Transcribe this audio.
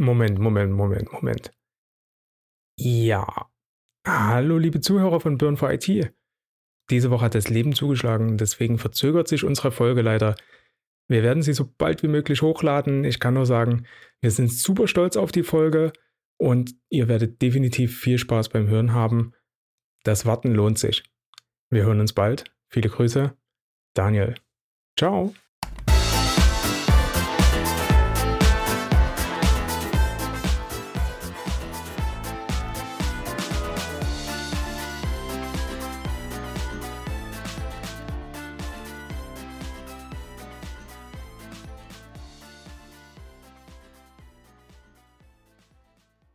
Moment, Moment, Moment, Moment. Ja. Hallo, liebe Zuhörer von Burn for IT. Diese Woche hat das Leben zugeschlagen, deswegen verzögert sich unsere Folge leider. Wir werden sie so bald wie möglich hochladen. Ich kann nur sagen, wir sind super stolz auf die Folge und ihr werdet definitiv viel Spaß beim Hören haben. Das Warten lohnt sich. Wir hören uns bald. Viele Grüße. Daniel. Ciao.